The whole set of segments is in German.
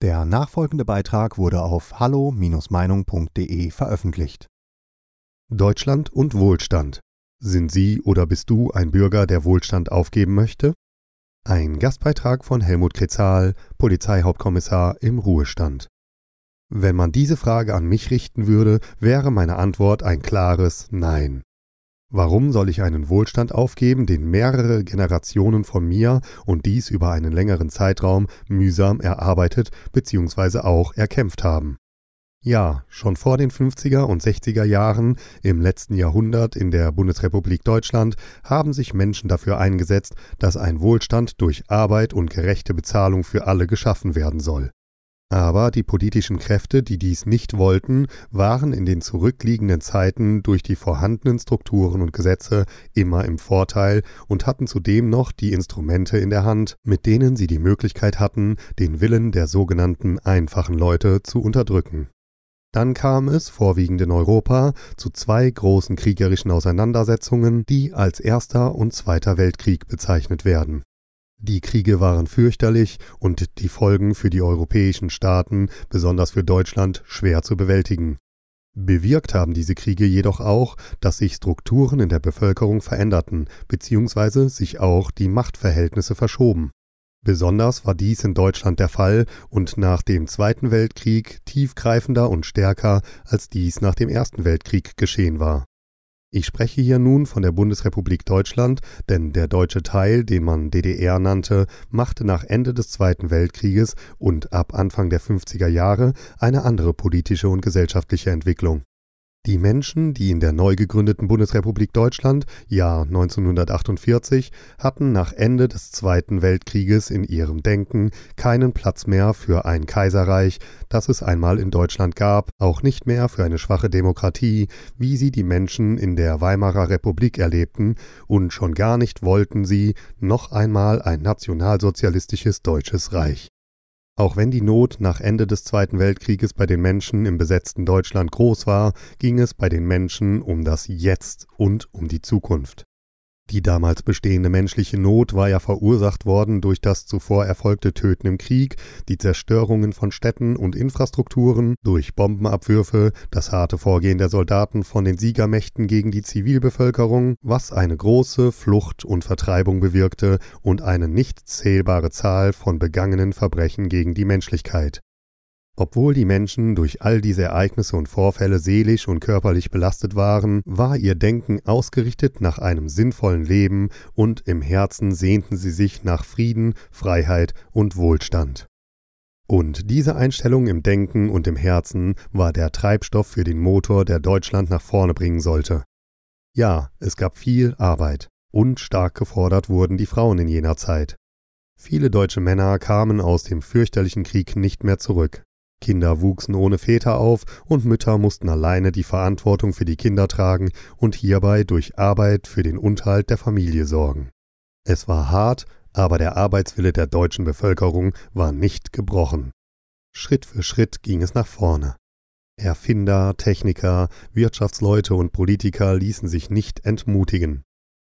Der nachfolgende Beitrag wurde auf hallo-meinung.de veröffentlicht. Deutschland und Wohlstand. Sind Sie oder bist du ein Bürger, der Wohlstand aufgeben möchte? Ein Gastbeitrag von Helmut Kretzal, Polizeihauptkommissar im Ruhestand. Wenn man diese Frage an mich richten würde, wäre meine Antwort ein klares Nein. Warum soll ich einen Wohlstand aufgeben, den mehrere Generationen von mir und dies über einen längeren Zeitraum mühsam erarbeitet bzw. auch erkämpft haben? Ja, schon vor den 50er und 60er Jahren im letzten Jahrhundert in der Bundesrepublik Deutschland haben sich Menschen dafür eingesetzt, dass ein Wohlstand durch Arbeit und gerechte Bezahlung für alle geschaffen werden soll. Aber die politischen Kräfte, die dies nicht wollten, waren in den zurückliegenden Zeiten durch die vorhandenen Strukturen und Gesetze immer im Vorteil und hatten zudem noch die Instrumente in der Hand, mit denen sie die Möglichkeit hatten, den Willen der sogenannten einfachen Leute zu unterdrücken. Dann kam es, vorwiegend in Europa, zu zwei großen kriegerischen Auseinandersetzungen, die als Erster und Zweiter Weltkrieg bezeichnet werden. Die Kriege waren fürchterlich und die Folgen für die europäischen Staaten, besonders für Deutschland, schwer zu bewältigen. Bewirkt haben diese Kriege jedoch auch, dass sich Strukturen in der Bevölkerung veränderten, beziehungsweise sich auch die Machtverhältnisse verschoben. Besonders war dies in Deutschland der Fall und nach dem Zweiten Weltkrieg tiefgreifender und stärker, als dies nach dem Ersten Weltkrieg geschehen war. Ich spreche hier nun von der Bundesrepublik Deutschland, denn der deutsche Teil, den man DDR nannte, machte nach Ende des Zweiten Weltkrieges und ab Anfang der 50er Jahre eine andere politische und gesellschaftliche Entwicklung. Die Menschen, die in der neu gegründeten Bundesrepublik Deutschland, Jahr 1948, hatten nach Ende des Zweiten Weltkrieges in ihrem Denken keinen Platz mehr für ein Kaiserreich, das es einmal in Deutschland gab, auch nicht mehr für eine schwache Demokratie, wie sie die Menschen in der Weimarer Republik erlebten, und schon gar nicht wollten sie noch einmal ein nationalsozialistisches deutsches Reich. Auch wenn die Not nach Ende des Zweiten Weltkrieges bei den Menschen im besetzten Deutschland groß war, ging es bei den Menschen um das Jetzt und um die Zukunft. Die damals bestehende menschliche Not war ja verursacht worden durch das zuvor erfolgte Töten im Krieg, die Zerstörungen von Städten und Infrastrukturen, durch Bombenabwürfe, das harte Vorgehen der Soldaten von den Siegermächten gegen die Zivilbevölkerung, was eine große Flucht und Vertreibung bewirkte und eine nicht zählbare Zahl von begangenen Verbrechen gegen die Menschlichkeit. Obwohl die Menschen durch all diese Ereignisse und Vorfälle seelisch und körperlich belastet waren, war ihr Denken ausgerichtet nach einem sinnvollen Leben und im Herzen sehnten sie sich nach Frieden, Freiheit und Wohlstand. Und diese Einstellung im Denken und im Herzen war der Treibstoff für den Motor, der Deutschland nach vorne bringen sollte. Ja, es gab viel Arbeit, und stark gefordert wurden die Frauen in jener Zeit. Viele deutsche Männer kamen aus dem fürchterlichen Krieg nicht mehr zurück. Kinder wuchsen ohne Väter auf und Mütter mussten alleine die Verantwortung für die Kinder tragen und hierbei durch Arbeit für den Unterhalt der Familie sorgen. Es war hart, aber der Arbeitswille der deutschen Bevölkerung war nicht gebrochen. Schritt für Schritt ging es nach vorne. Erfinder, Techniker, Wirtschaftsleute und Politiker ließen sich nicht entmutigen.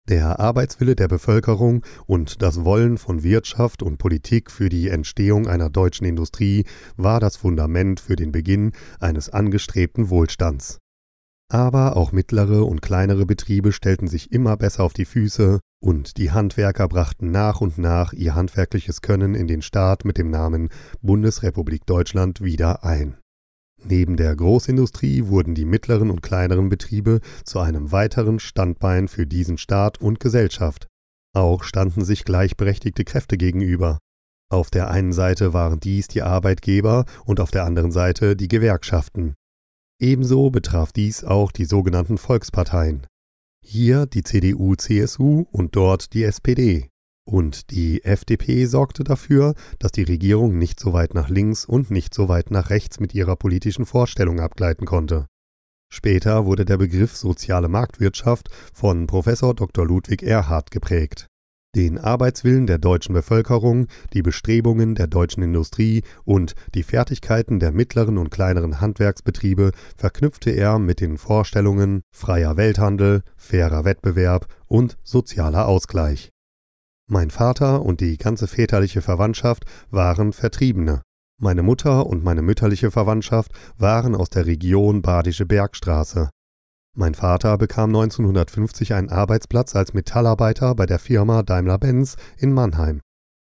Der Arbeitswille der Bevölkerung und das Wollen von Wirtschaft und Politik für die Entstehung einer deutschen Industrie war das Fundament für den Beginn eines angestrebten Wohlstands. Aber auch mittlere und kleinere Betriebe stellten sich immer besser auf die Füße, und die Handwerker brachten nach und nach ihr handwerkliches Können in den Staat mit dem Namen Bundesrepublik Deutschland wieder ein. Neben der Großindustrie wurden die mittleren und kleineren Betriebe zu einem weiteren Standbein für diesen Staat und Gesellschaft. Auch standen sich gleichberechtigte Kräfte gegenüber. Auf der einen Seite waren dies die Arbeitgeber und auf der anderen Seite die Gewerkschaften. Ebenso betraf dies auch die sogenannten Volksparteien. Hier die CDU, CSU und dort die SPD. Und die FDP sorgte dafür, dass die Regierung nicht so weit nach links und nicht so weit nach rechts mit ihrer politischen Vorstellung abgleiten konnte. Später wurde der Begriff soziale Marktwirtschaft von Professor Dr. Ludwig Erhard geprägt. Den Arbeitswillen der deutschen Bevölkerung, die Bestrebungen der deutschen Industrie und die Fertigkeiten der mittleren und kleineren Handwerksbetriebe verknüpfte er mit den Vorstellungen freier Welthandel, fairer Wettbewerb und sozialer Ausgleich. Mein Vater und die ganze väterliche Verwandtschaft waren Vertriebene. Meine Mutter und meine mütterliche Verwandtschaft waren aus der Region Badische Bergstraße. Mein Vater bekam 1950 einen Arbeitsplatz als Metallarbeiter bei der Firma Daimler-Benz in Mannheim.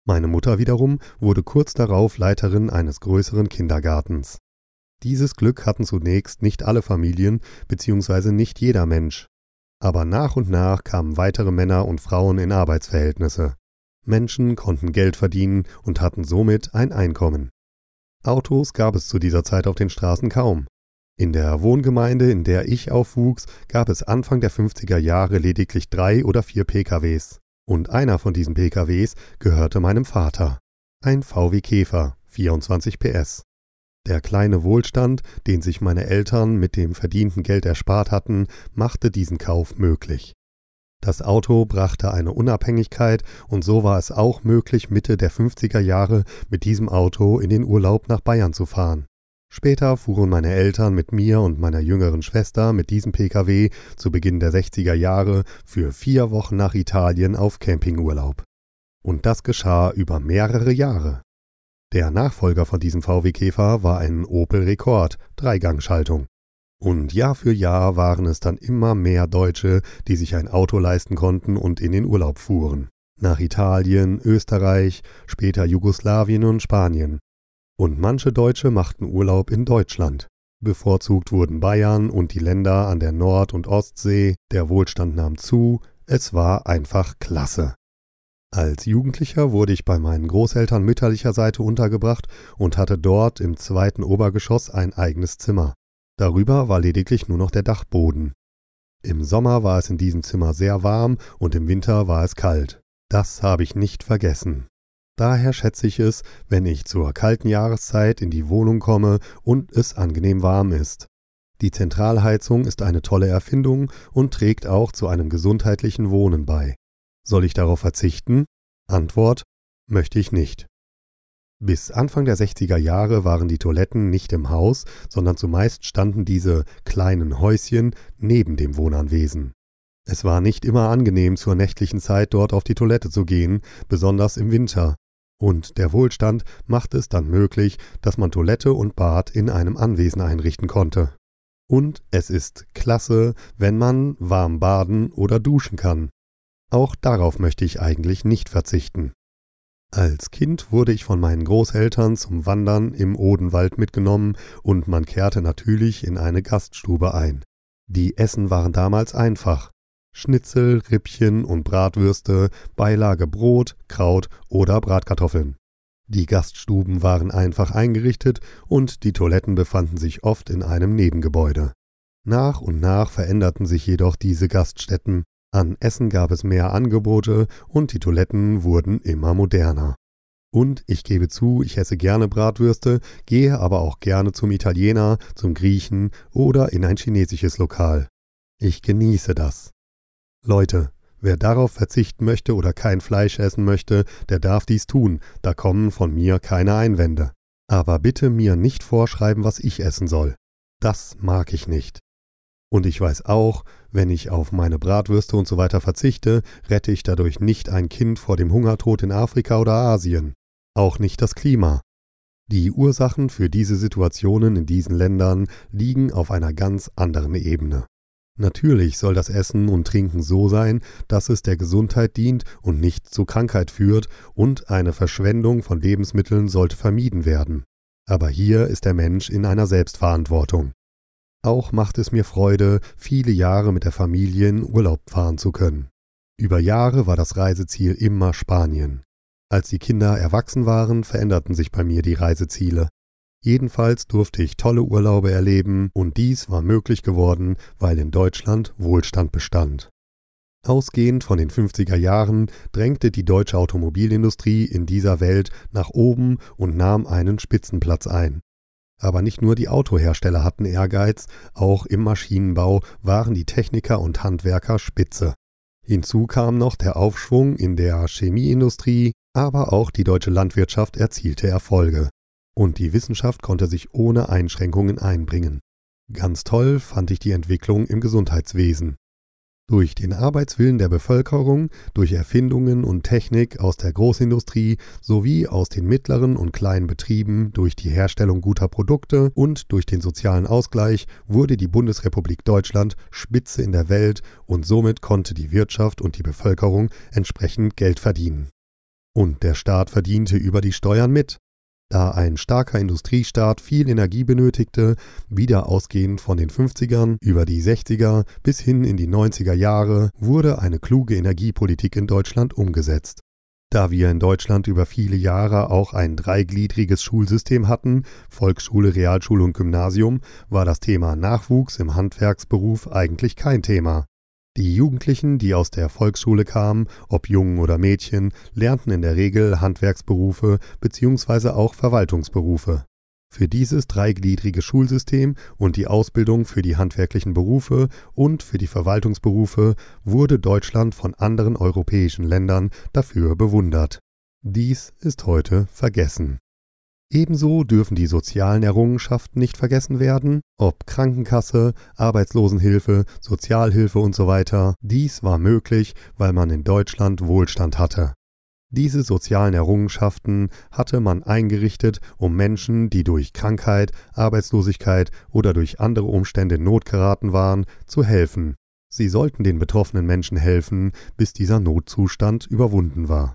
Meine Mutter wiederum wurde kurz darauf Leiterin eines größeren Kindergartens. Dieses Glück hatten zunächst nicht alle Familien bzw. nicht jeder Mensch. Aber nach und nach kamen weitere Männer und Frauen in Arbeitsverhältnisse. Menschen konnten Geld verdienen und hatten somit ein Einkommen. Autos gab es zu dieser Zeit auf den Straßen kaum. In der Wohngemeinde, in der ich aufwuchs, gab es Anfang der 50er Jahre lediglich drei oder vier PKWs. Und einer von diesen PKWs gehörte meinem Vater. Ein VW Käfer, 24 PS. Der kleine Wohlstand, den sich meine Eltern mit dem verdienten Geld erspart hatten, machte diesen Kauf möglich. Das Auto brachte eine Unabhängigkeit und so war es auch möglich, Mitte der 50er Jahre mit diesem Auto in den Urlaub nach Bayern zu fahren. Später fuhren meine Eltern mit mir und meiner jüngeren Schwester mit diesem Pkw zu Beginn der 60er Jahre für vier Wochen nach Italien auf Campingurlaub. Und das geschah über mehrere Jahre. Der Nachfolger von diesem VW Käfer war ein Opel Rekord, Dreigangschaltung. Und Jahr für Jahr waren es dann immer mehr Deutsche, die sich ein Auto leisten konnten und in den Urlaub fuhren. Nach Italien, Österreich, später Jugoslawien und Spanien. Und manche Deutsche machten Urlaub in Deutschland. Bevorzugt wurden Bayern und die Länder an der Nord- und Ostsee, der Wohlstand nahm zu, es war einfach klasse. Als Jugendlicher wurde ich bei meinen Großeltern mütterlicher Seite untergebracht und hatte dort im zweiten Obergeschoss ein eigenes Zimmer. Darüber war lediglich nur noch der Dachboden. Im Sommer war es in diesem Zimmer sehr warm und im Winter war es kalt. Das habe ich nicht vergessen. Daher schätze ich es, wenn ich zur kalten Jahreszeit in die Wohnung komme und es angenehm warm ist. Die Zentralheizung ist eine tolle Erfindung und trägt auch zu einem gesundheitlichen Wohnen bei. Soll ich darauf verzichten? Antwort möchte ich nicht. Bis Anfang der 60er Jahre waren die Toiletten nicht im Haus, sondern zumeist standen diese kleinen Häuschen neben dem Wohnanwesen. Es war nicht immer angenehm, zur nächtlichen Zeit dort auf die Toilette zu gehen, besonders im Winter. Und der Wohlstand machte es dann möglich, dass man Toilette und Bad in einem Anwesen einrichten konnte. Und es ist klasse, wenn man warm baden oder duschen kann. Auch darauf möchte ich eigentlich nicht verzichten. Als Kind wurde ich von meinen Großeltern zum Wandern im Odenwald mitgenommen und man kehrte natürlich in eine Gaststube ein. Die Essen waren damals einfach. Schnitzel, Rippchen und Bratwürste, Beilage Brot, Kraut oder Bratkartoffeln. Die Gaststuben waren einfach eingerichtet und die Toiletten befanden sich oft in einem Nebengebäude. Nach und nach veränderten sich jedoch diese Gaststätten an Essen gab es mehr Angebote und die Toiletten wurden immer moderner. Und ich gebe zu, ich esse gerne Bratwürste, gehe aber auch gerne zum Italiener, zum Griechen oder in ein chinesisches Lokal. Ich genieße das. Leute, wer darauf verzichten möchte oder kein Fleisch essen möchte, der darf dies tun, da kommen von mir keine Einwände. Aber bitte mir nicht vorschreiben, was ich essen soll. Das mag ich nicht. Und ich weiß auch, wenn ich auf meine Bratwürste und so weiter verzichte, rette ich dadurch nicht ein Kind vor dem Hungertod in Afrika oder Asien. Auch nicht das Klima. Die Ursachen für diese Situationen in diesen Ländern liegen auf einer ganz anderen Ebene. Natürlich soll das Essen und Trinken so sein, dass es der Gesundheit dient und nicht zu Krankheit führt, und eine Verschwendung von Lebensmitteln sollte vermieden werden. Aber hier ist der Mensch in einer Selbstverantwortung. Auch macht es mir Freude, viele Jahre mit der Familie in Urlaub fahren zu können. Über Jahre war das Reiseziel immer Spanien. Als die Kinder erwachsen waren, veränderten sich bei mir die Reiseziele. Jedenfalls durfte ich tolle Urlaube erleben und dies war möglich geworden, weil in Deutschland Wohlstand bestand. Ausgehend von den 50er Jahren drängte die deutsche Automobilindustrie in dieser Welt nach oben und nahm einen Spitzenplatz ein. Aber nicht nur die Autohersteller hatten Ehrgeiz, auch im Maschinenbau waren die Techniker und Handwerker spitze. Hinzu kam noch der Aufschwung in der Chemieindustrie, aber auch die deutsche Landwirtschaft erzielte Erfolge. Und die Wissenschaft konnte sich ohne Einschränkungen einbringen. Ganz toll fand ich die Entwicklung im Gesundheitswesen. Durch den Arbeitswillen der Bevölkerung, durch Erfindungen und Technik aus der Großindustrie sowie aus den mittleren und kleinen Betrieben, durch die Herstellung guter Produkte und durch den sozialen Ausgleich wurde die Bundesrepublik Deutschland Spitze in der Welt und somit konnte die Wirtschaft und die Bevölkerung entsprechend Geld verdienen. Und der Staat verdiente über die Steuern mit. Da ein starker Industriestaat viel Energie benötigte, wieder ausgehend von den 50ern über die 60er bis hin in die 90er Jahre, wurde eine kluge Energiepolitik in Deutschland umgesetzt. Da wir in Deutschland über viele Jahre auch ein dreigliedriges Schulsystem hatten, Volksschule, Realschule und Gymnasium, war das Thema Nachwuchs im Handwerksberuf eigentlich kein Thema. Die Jugendlichen, die aus der Volksschule kamen, ob Jungen oder Mädchen, lernten in der Regel Handwerksberufe bzw. auch Verwaltungsberufe. Für dieses dreigliedrige Schulsystem und die Ausbildung für die handwerklichen Berufe und für die Verwaltungsberufe wurde Deutschland von anderen europäischen Ländern dafür bewundert. Dies ist heute vergessen. Ebenso dürfen die sozialen Errungenschaften nicht vergessen werden, ob Krankenkasse, Arbeitslosenhilfe, Sozialhilfe usw. Dies war möglich, weil man in Deutschland Wohlstand hatte. Diese sozialen Errungenschaften hatte man eingerichtet, um Menschen, die durch Krankheit, Arbeitslosigkeit oder durch andere Umstände in Not geraten waren, zu helfen. Sie sollten den betroffenen Menschen helfen, bis dieser Notzustand überwunden war.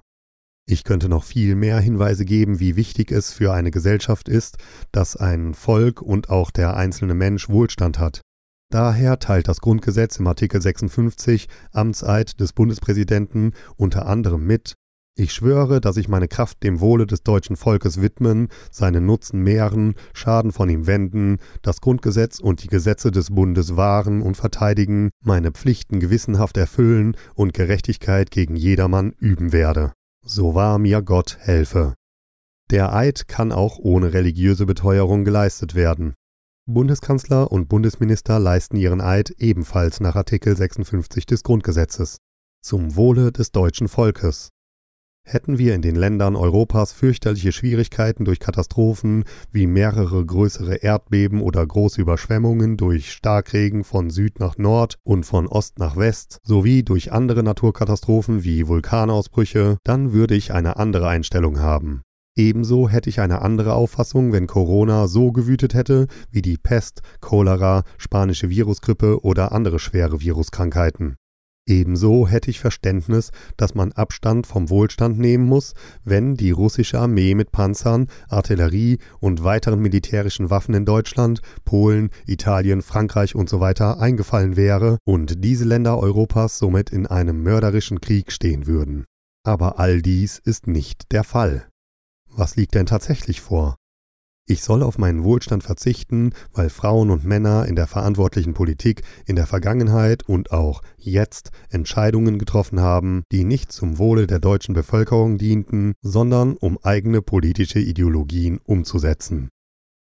Ich könnte noch viel mehr Hinweise geben, wie wichtig es für eine Gesellschaft ist, dass ein Volk und auch der einzelne Mensch Wohlstand hat. Daher teilt das Grundgesetz im Artikel 56 Amtseid des Bundespräsidenten unter anderem mit Ich schwöre, dass ich meine Kraft dem Wohle des deutschen Volkes widmen, seinen Nutzen mehren, Schaden von ihm wenden, das Grundgesetz und die Gesetze des Bundes wahren und verteidigen, meine Pflichten gewissenhaft erfüllen und Gerechtigkeit gegen jedermann üben werde. So wahr mir Gott helfe. Der Eid kann auch ohne religiöse Beteuerung geleistet werden. Bundeskanzler und Bundesminister leisten ihren Eid ebenfalls nach Artikel 56 des Grundgesetzes. Zum Wohle des deutschen Volkes. Hätten wir in den Ländern Europas fürchterliche Schwierigkeiten durch Katastrophen wie mehrere größere Erdbeben oder große Überschwemmungen durch Starkregen von Süd nach Nord und von Ost nach West sowie durch andere Naturkatastrophen wie Vulkanausbrüche, dann würde ich eine andere Einstellung haben. Ebenso hätte ich eine andere Auffassung, wenn Corona so gewütet hätte wie die Pest, Cholera, spanische Virusgrippe oder andere schwere Viruskrankheiten. Ebenso hätte ich Verständnis, dass man Abstand vom Wohlstand nehmen muss, wenn die russische Armee mit Panzern, Artillerie und weiteren militärischen Waffen in Deutschland, Polen, Italien, Frankreich usw. So eingefallen wäre und diese Länder Europas somit in einem mörderischen Krieg stehen würden. Aber all dies ist nicht der Fall. Was liegt denn tatsächlich vor? Ich soll auf meinen Wohlstand verzichten, weil Frauen und Männer in der verantwortlichen Politik in der Vergangenheit und auch jetzt Entscheidungen getroffen haben, die nicht zum Wohle der deutschen Bevölkerung dienten, sondern um eigene politische Ideologien umzusetzen.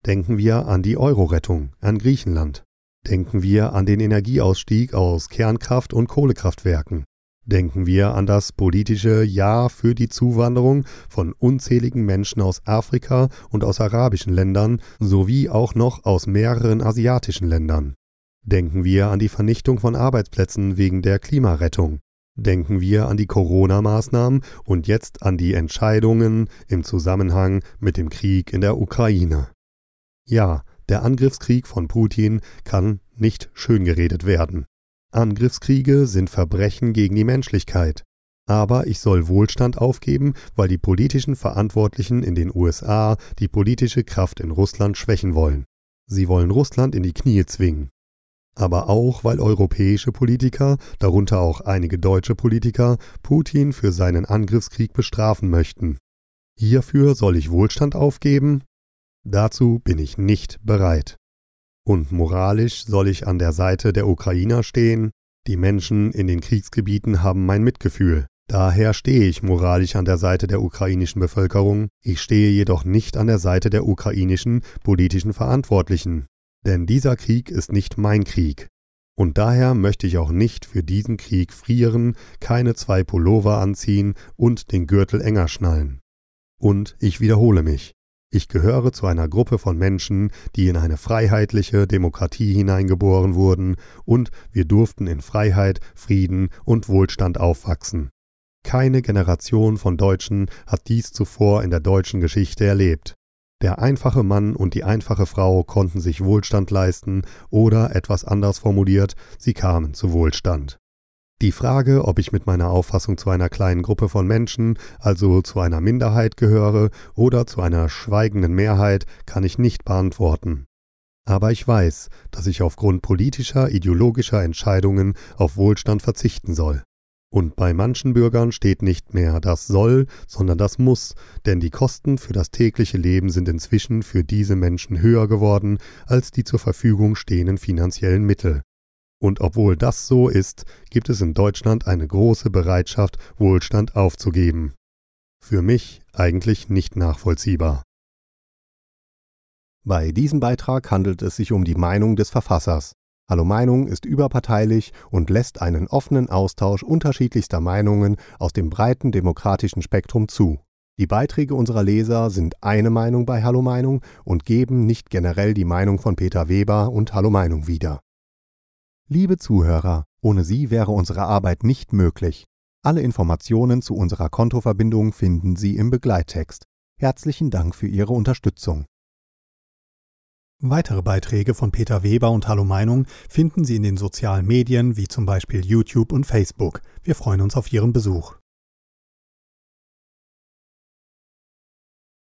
Denken wir an die Euro-Rettung, an Griechenland. Denken wir an den Energieausstieg aus Kernkraft- und Kohlekraftwerken. Denken wir an das politische Ja für die Zuwanderung von unzähligen Menschen aus Afrika und aus arabischen Ländern sowie auch noch aus mehreren asiatischen Ländern. Denken wir an die Vernichtung von Arbeitsplätzen wegen der Klimarettung. Denken wir an die Corona-Maßnahmen und jetzt an die Entscheidungen im Zusammenhang mit dem Krieg in der Ukraine. Ja, der Angriffskrieg von Putin kann nicht schön geredet werden. Angriffskriege sind Verbrechen gegen die Menschlichkeit. Aber ich soll Wohlstand aufgeben, weil die politischen Verantwortlichen in den USA die politische Kraft in Russland schwächen wollen. Sie wollen Russland in die Knie zwingen. Aber auch, weil europäische Politiker, darunter auch einige deutsche Politiker, Putin für seinen Angriffskrieg bestrafen möchten. Hierfür soll ich Wohlstand aufgeben? Dazu bin ich nicht bereit. Und moralisch soll ich an der Seite der Ukrainer stehen? Die Menschen in den Kriegsgebieten haben mein Mitgefühl. Daher stehe ich moralisch an der Seite der ukrainischen Bevölkerung, ich stehe jedoch nicht an der Seite der ukrainischen politischen Verantwortlichen. Denn dieser Krieg ist nicht mein Krieg. Und daher möchte ich auch nicht für diesen Krieg frieren, keine zwei Pullover anziehen und den Gürtel enger schnallen. Und ich wiederhole mich. Ich gehöre zu einer Gruppe von Menschen, die in eine freiheitliche Demokratie hineingeboren wurden, und wir durften in Freiheit, Frieden und Wohlstand aufwachsen. Keine Generation von Deutschen hat dies zuvor in der deutschen Geschichte erlebt. Der einfache Mann und die einfache Frau konnten sich Wohlstand leisten oder etwas anders formuliert, sie kamen zu Wohlstand. Die Frage, ob ich mit meiner Auffassung zu einer kleinen Gruppe von Menschen, also zu einer Minderheit gehöre oder zu einer schweigenden Mehrheit, kann ich nicht beantworten. Aber ich weiß, dass ich aufgrund politischer, ideologischer Entscheidungen auf Wohlstand verzichten soll. Und bei manchen Bürgern steht nicht mehr das soll, sondern das muss, denn die Kosten für das tägliche Leben sind inzwischen für diese Menschen höher geworden als die zur Verfügung stehenden finanziellen Mittel. Und obwohl das so ist, gibt es in Deutschland eine große Bereitschaft, Wohlstand aufzugeben. Für mich eigentlich nicht nachvollziehbar. Bei diesem Beitrag handelt es sich um die Meinung des Verfassers. Hallo Meinung ist überparteilich und lässt einen offenen Austausch unterschiedlichster Meinungen aus dem breiten demokratischen Spektrum zu. Die Beiträge unserer Leser sind eine Meinung bei Hallo Meinung und geben nicht generell die Meinung von Peter Weber und Hallo Meinung wieder. Liebe Zuhörer, ohne Sie wäre unsere Arbeit nicht möglich. Alle Informationen zu unserer Kontoverbindung finden Sie im Begleittext. Herzlichen Dank für Ihre Unterstützung. Weitere Beiträge von Peter Weber und Hallo Meinung finden Sie in den sozialen Medien wie zum Beispiel YouTube und Facebook. Wir freuen uns auf Ihren Besuch.